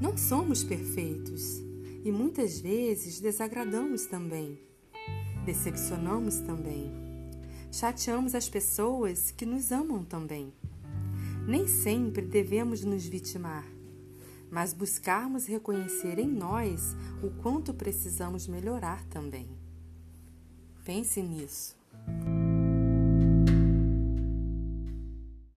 Não somos perfeitos e muitas vezes desagradamos também, decepcionamos também, chateamos as pessoas que nos amam também. Nem sempre devemos nos vitimar, mas buscarmos reconhecer em nós o quanto precisamos melhorar também. Pense nisso.